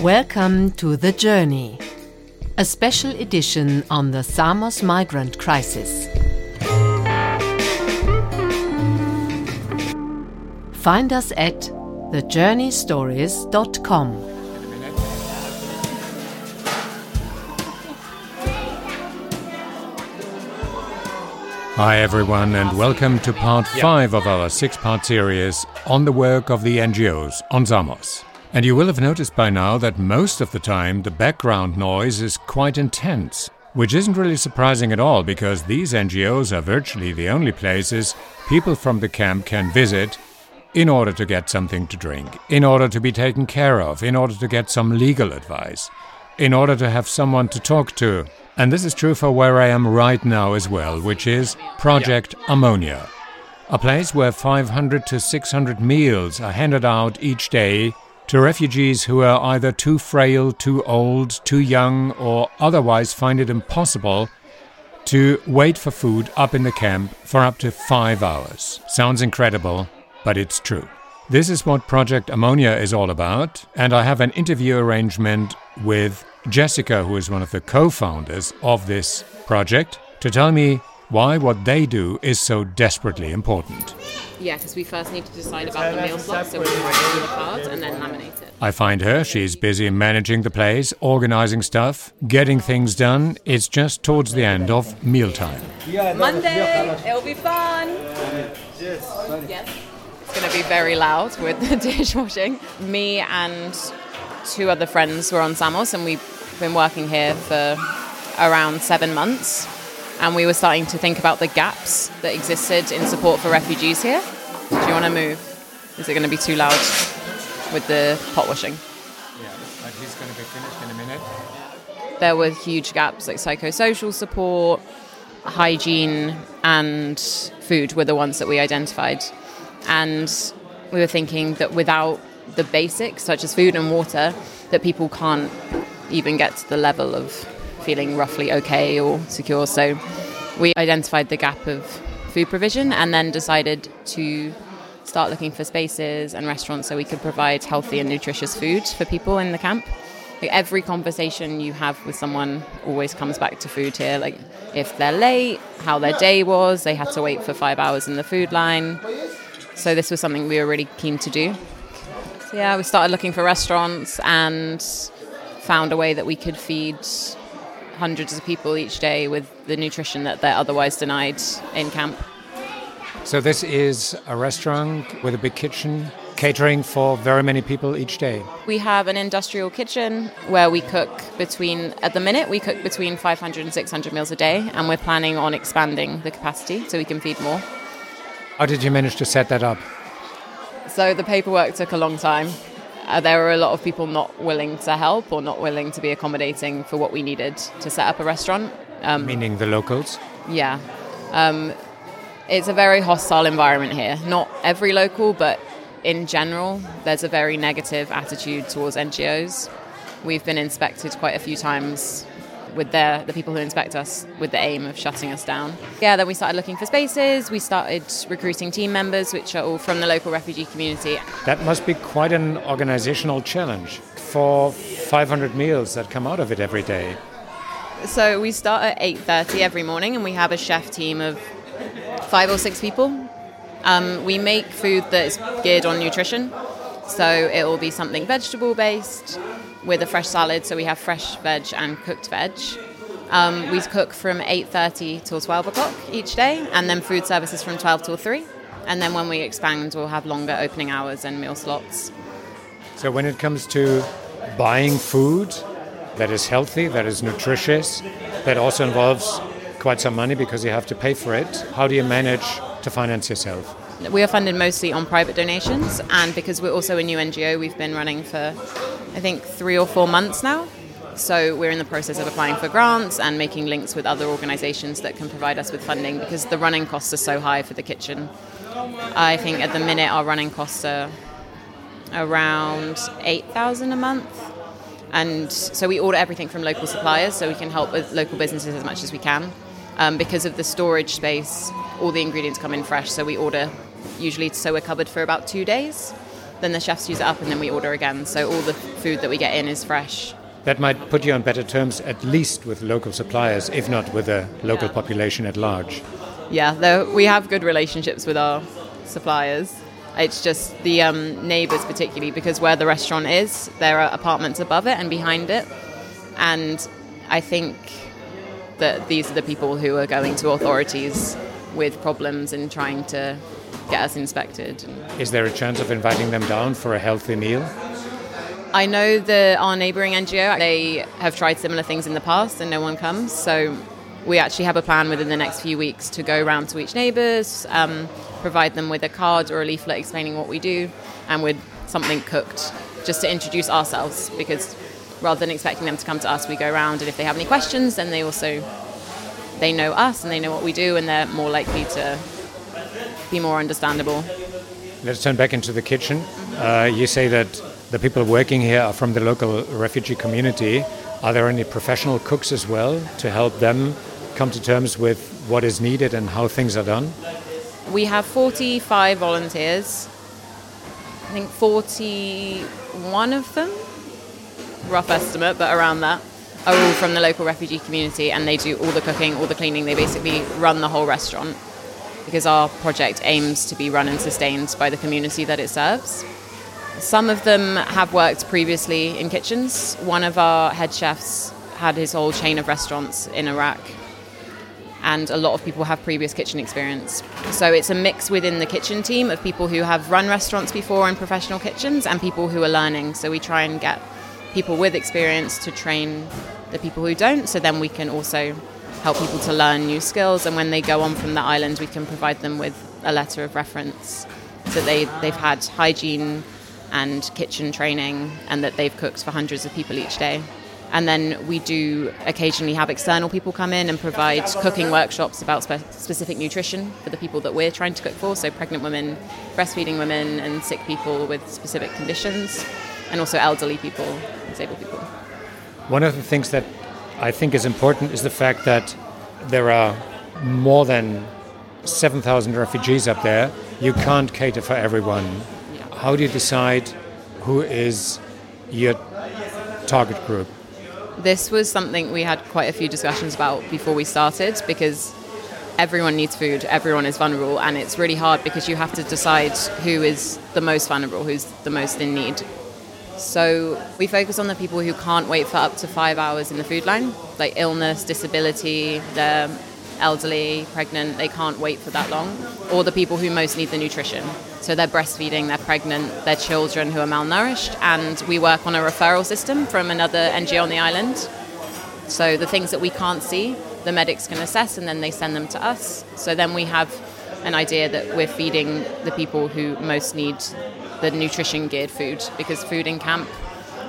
Welcome to The Journey, a special edition on the Samos migrant crisis. Find us at thejourneystories.com. Hi, everyone, and welcome to part five of our six part series on the work of the NGOs on Samos. And you will have noticed by now that most of the time the background noise is quite intense, which isn't really surprising at all because these NGOs are virtually the only places people from the camp can visit in order to get something to drink, in order to be taken care of, in order to get some legal advice, in order to have someone to talk to. And this is true for where I am right now as well, which is Project Armonia, a place where 500 to 600 meals are handed out each day to refugees who are either too frail, too old, too young, or otherwise find it impossible to wait for food up in the camp for up to five hours. Sounds incredible, but it's true. This is what Project Armonia is all about, and I have an interview arrangement with Jessica, who is one of the co founders of this project, to tell me why what they do is so desperately important. Yeah, because we first need to decide about the meal slot, so we can write it on the card and then laminate it. I find her, she's busy managing the place, organizing stuff, getting things done. It's just towards the end of mealtime. Monday, it'll be fun. Yes. It's going to be very loud with the dishwashing. Me and two other friends were on Samos, and we've been working here for around seven months. And we were starting to think about the gaps that existed in support for refugees here. Do you want to move? Is it going to be too loud with the pot washing? Yeah, but he's going to be finished in a minute. There were huge gaps like psychosocial support, hygiene, and food were the ones that we identified. And we were thinking that without the basics, such as food and water, that people can't even get to the level of feeling roughly okay or secure. So we identified the gap of food provision and then decided to start looking for spaces and restaurants so we could provide healthy and nutritious food for people in the camp. Like every conversation you have with someone always comes back to food here. Like if they're late, how their day was, they had to wait for five hours in the food line. So this was something we were really keen to do. So yeah, we started looking for restaurants and found a way that we could feed hundreds of people each day with the nutrition that they're otherwise denied in camp. So, this is a restaurant with a big kitchen catering for very many people each day. We have an industrial kitchen where we cook between, at the minute, we cook between 500 and 600 meals a day, and we're planning on expanding the capacity so we can feed more. How did you manage to set that up? So, the paperwork took a long time. Uh, there were a lot of people not willing to help or not willing to be accommodating for what we needed to set up a restaurant. Um, Meaning the locals? Yeah. Um, it's a very hostile environment here. Not every local, but in general, there's a very negative attitude towards NGOs. We've been inspected quite a few times with their, the people who inspect us with the aim of shutting us down. Yeah, then we started looking for spaces. We started recruiting team members, which are all from the local refugee community. That must be quite an organizational challenge for 500 meals that come out of it every day. So we start at 8:30 every morning, and we have a chef team of five or six people. Um, we make food that is geared on nutrition, so it will be something vegetable based with a fresh salad. So we have fresh veg and cooked veg. Um, we cook from 8:30 till 12 o'clock each day, and then food services from 12 till 3. And then when we expand, we'll have longer opening hours and meal slots. So when it comes to buying food that is healthy, that is nutritious, that also involves quite some money because you have to pay for it. How do you manage to finance yourself? We are funded mostly on private donations, and because we're also a new NGO, we've been running for I think three or four months now. So we're in the process of applying for grants and making links with other organisations that can provide us with funding because the running costs are so high for the kitchen. I think at the minute our running costs are around eight thousand a month and so we order everything from local suppliers so we can help with local businesses as much as we can um, because of the storage space all the ingredients come in fresh so we order usually so we're covered for about two days then the chefs use it up, and then we order again. So all the food that we get in is fresh. That might put you on better terms, at least with local suppliers, if not with the local Yeah. population at large. Yeah, though we have good relationships with our suppliers. It's just the um, neighbours, particularly because where the restaurant is, there are apartments above it and behind it. And I think that these are the people who are going to authorities with problems and trying to get us inspected. Is there a chance of inviting them down for a healthy meal? I know that our neighbouring NGO, they have tried similar things in the past and no one comes. So we actually have a plan within the next few weeks to go around to each neighbours, um, provide them with a card or a leaflet explaining what we do and with something cooked just to introduce ourselves because rather than expecting them to come to us, we go around and if they have any questions, then they also they know us and they know what we do and they're more likely to be more understandable. Let's turn back into the kitchen. Uh, you say that the people working here are from the local refugee community. Are there any professional cooks as well to help them come to terms with what is needed and how things are done? We have 45 volunteers. I think 41 of them, rough estimate, but around that, are all from the local refugee community and they do all the cooking, all the cleaning. They basically run the whole restaurant because our project aims to be run and sustained by the community that it serves. Some of them have worked previously in kitchens. One of our head chefs had his whole chain of restaurants in Iraq and a lot of people have previous kitchen experience. So it's a mix within the kitchen team of people who have run restaurants before in professional kitchens and people who are learning. So we try and get people with experience to train the people who don't, so then we can also help people to learn new skills. And when they go on from the island, we can provide them with a letter of reference so they, they've had hygiene and kitchen training and that they've cooked for hundreds of people each day. And then we do occasionally have external people come in and provide cooking workshops about spe- specific nutrition for the people that we're trying to cook for. So, pregnant women, breastfeeding women, and sick people with specific conditions, and also elderly people, disabled people. One of the things that I think is important is the fact that there are more than 7,000 refugees up there. You can't cater for everyone. How do you decide who is your target group? This was something we had quite a few discussions about before we started because everyone needs food, everyone is vulnerable, and it's really hard because you have to decide who is the most vulnerable, who's the most in need. So we focus on the people who can't wait for up to five hours in the food line, like illness, disability, they're elderly, pregnant, they can't wait for that long, or the people who most need the nutrition. So they're breastfeeding, they're pregnant, they're children who are malnourished, and we work on a referral system from another NGO on the island. So the things that we can't see, the medics can assess and then they send them to us. So then we have an idea that we're feeding the people who most need the nutrition geared food because food in camp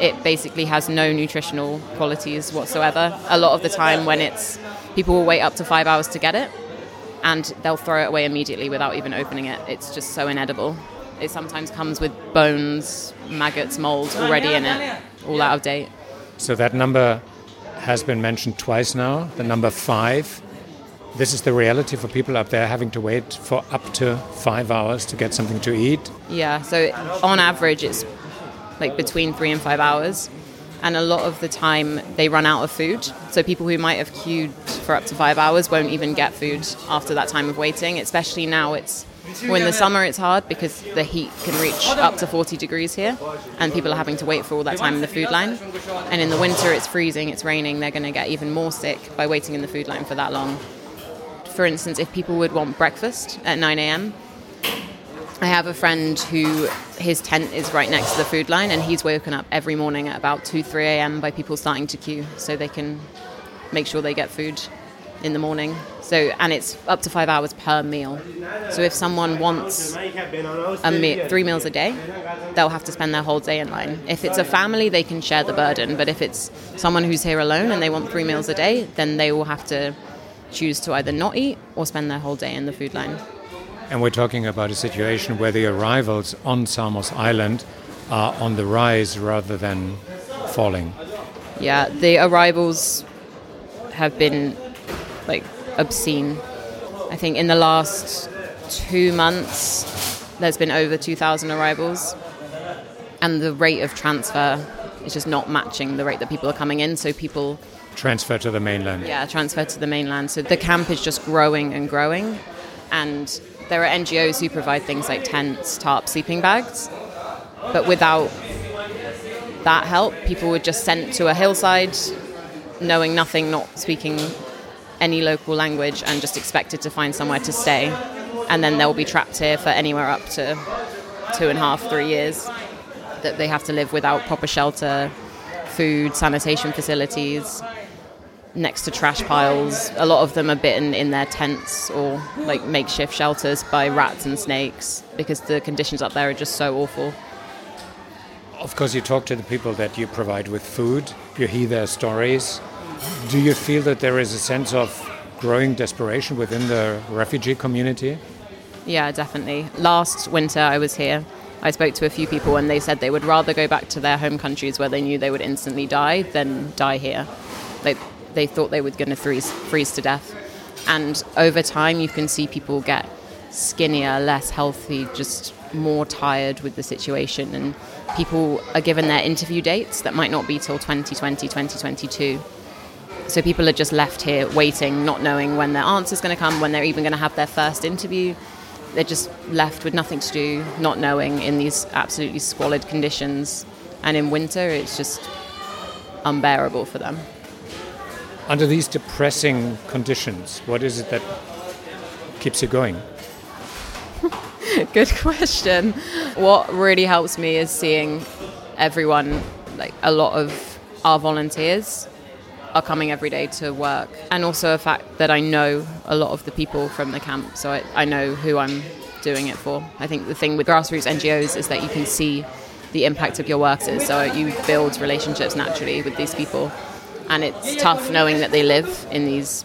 it basically has no nutritional qualities whatsoever. A lot of the time when it's people will wait up to 5 hours to get it and they'll throw it away immediately without even opening it. It's just so inedible. It sometimes comes with bones, maggots, mold already in it, all out of date. So that number has been mentioned twice now, the number five. This is the reality for people up there having to wait for up to five hours to get something to eat. Yeah, so on average, it's like between three and five hours. And a lot of the time, they run out of food. So people who might have queued for up to five hours won't even get food after that time of waiting. Especially now, it's well, in the summer it's hard because the heat can reach up to 40 degrees here, and people are having to wait for all that time in the food line. And in the winter, it's freezing, it's raining. They're going to get even more sick by waiting in the food line for that long. For instance, if people would want breakfast at 9 a.m., I have a friend who his tent is right next to the food line, and he's woken up every morning at about 2 3 a.m. by people starting to queue so they can make sure they get food in the morning. So, and it's up to five hours per meal. So, if someone wants a me- three meals a day, they'll have to spend their whole day in line. If it's a family, they can share the burden, but if it's someone who's here alone and they want three meals a day, then they will have to choose to either not eat or spend their whole day in the food line. And we're talking about a situation where the arrivals on Samos Island are on the rise rather than falling. Yeah, the arrivals have been like obscene. I think in the last two months, there's been over 2,000 arrivals. and the rate of transfer is just not matching the rate that people are coming in. So people transfer to the mainland. Yeah, transfer to the mainland. So the camp is just growing and growing, and there are NGOs who provide things like tents, tarp, sleeping bags, but without that help, people were just sent to a hillside, knowing nothing, not speaking any local language, and just expected to find somewhere to stay. And then they'll be trapped here for anywhere up to two and a half, three years that they have to live without proper shelter, food, sanitation facilities, next to trash piles. A lot of them are bitten in their tents or like makeshift shelters by rats and snakes because the conditions up there are just so awful. Of course, you talk to the people that you provide with food, you hear their stories. Do you feel that there is a sense of growing desperation within the refugee community? Yeah, definitely. Last winter I was here I spoke to a few people and they said they would rather go back to their home countries where they knew they would instantly die than die here. They, they thought they were going to freeze, freeze to death. And over time, you can see people get skinnier, less healthy, just more tired with the situation. And people are given their interview dates that might not be till 2020, 2022. So people are just left here waiting, not knowing when their answer is going to come, when they're even going to have their first interview they're just left with nothing to do, not knowing in these absolutely squalid conditions. And in winter, it's just unbearable for them. Under these depressing conditions, what is it that keeps you going? Good question. What really helps me is seeing everyone, like a lot of our volunteers, are coming every day to work. And also the fact that I know a lot of the people from the camp, so I, I know who I'm doing it for. I think the thing with grassroots NGOs is that you can see the impact of your workers, so you build relationships naturally with these people. And it's tough knowing that they live in these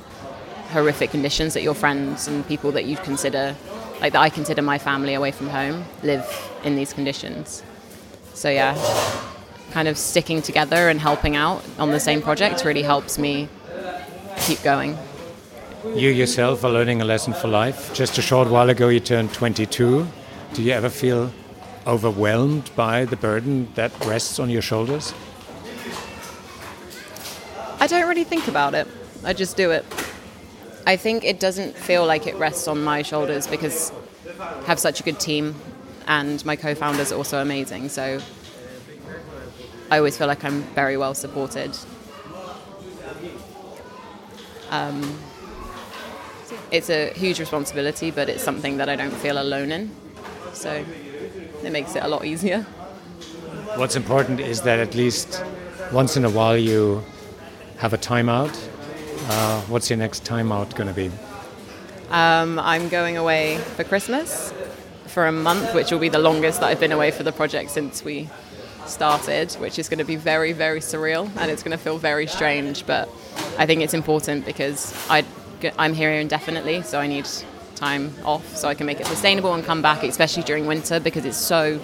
horrific conditions, that your friends and people that you consider, like that I consider my family away from home, live in these conditions. So, yeah, kind of sticking together and helping out on the same project really helps me keep going. You yourself are learning a lesson for life. Just a short while ago, you turned 22. Do you ever feel overwhelmed by the burden that rests on your shoulders? I don't really think about it. I just do it. I think it doesn't feel like it rests on my shoulders because I have such a good team and my co-founders are also amazing. So I always feel like I'm very well supported. Um, it's a huge responsibility, but it's something that I don't feel alone in. So it makes it a lot easier. What's important is that at least once in a while you have a timeout. Uh, what's your next timeout going to be? Um, I'm going away for Christmas for a month, which will be the longest that I've been away for the project since we started, which is going to be very, very surreal and it's going to feel very strange. But I think it's important because I, I'm here indefinitely, so I need time off so I can make it sustainable and come back, especially during winter because it's so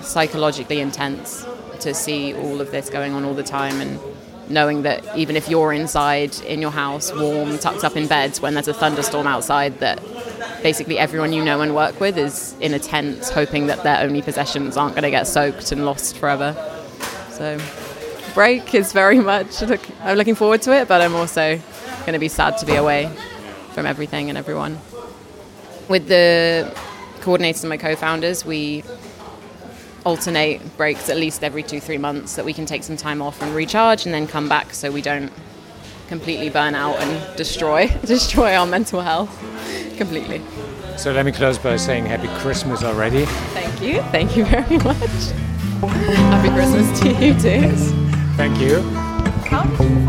psychologically intense to see all of this going on all the time and knowing that even if you're inside in your house, warm, tucked up in beds, when there's a thunderstorm outside, that basically everyone you know and work with is in a tent, hoping that their only possessions aren't going to get soaked and lost forever. So, break is very much. Look, I'm looking forward to it, but I'm also going to be sad to be away from everything and everyone. With the coordinators and my co-founders, we alternate breaks at least every two, three months that we can take some time off and recharge and then come back so we don't completely burn out and destroy destroy our mental health completely. So let me close by saying Happy Christmas already. Thank you. Thank you very much. Happy Christmas to you too. Thank you.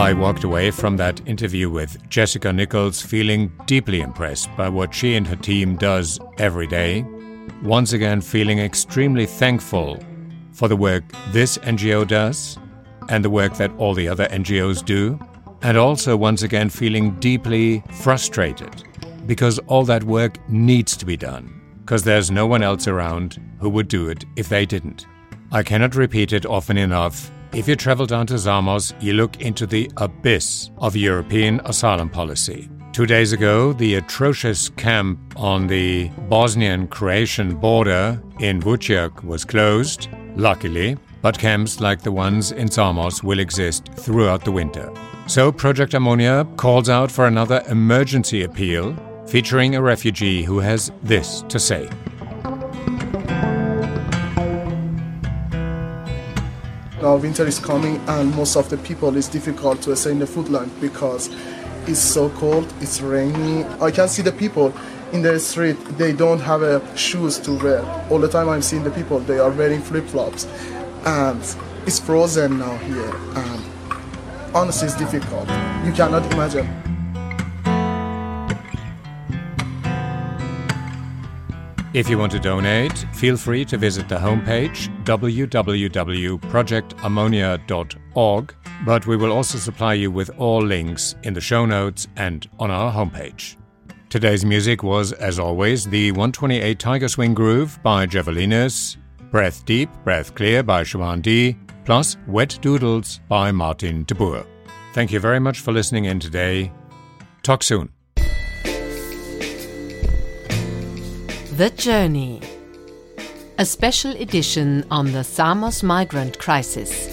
I walked away from that interview with Jessica Nichols feeling deeply impressed by what she and her team does every day. Once again, feeling extremely thankful for the work this NGO does and the work that all the other NGOs do. And also, once again, feeling deeply frustrated because all that work needs to be done, because there's no one else around who would do it if they didn't. I cannot repeat it often enough if you travel down to Samos, you look into the abyss of European asylum policy. Two days ago, the atrocious camp on the Bosnian Croatian border in Vučjak was closed, luckily, but camps like the ones in Samos will exist throughout the winter. So, Project Armonia calls out for another emergency appeal featuring a refugee who has this to say. Now winter is coming and most of the people it's difficult to stay in the food line because it's so cold, it's rainy. I can see the people in the street, they don't have uh, shoes to wear. All the time I'm seeing the people, they are wearing flip-flops and it's frozen now here and honestly it's difficult. You cannot imagine. If you want to donate, feel free to visit the homepage www.projectarmonia.org, but we will also supply you with all links in the show notes and on our homepage. Today's music was, as always, the 128 Tiger Swing Groove by Javelinus, Breath Deep, Breath Clear by Siobhan D, plus Wet Doodles by Martin de Boer. Thank you very much for listening in today. Talk soon. The Journey, a special edition on the Samos migrant crisis.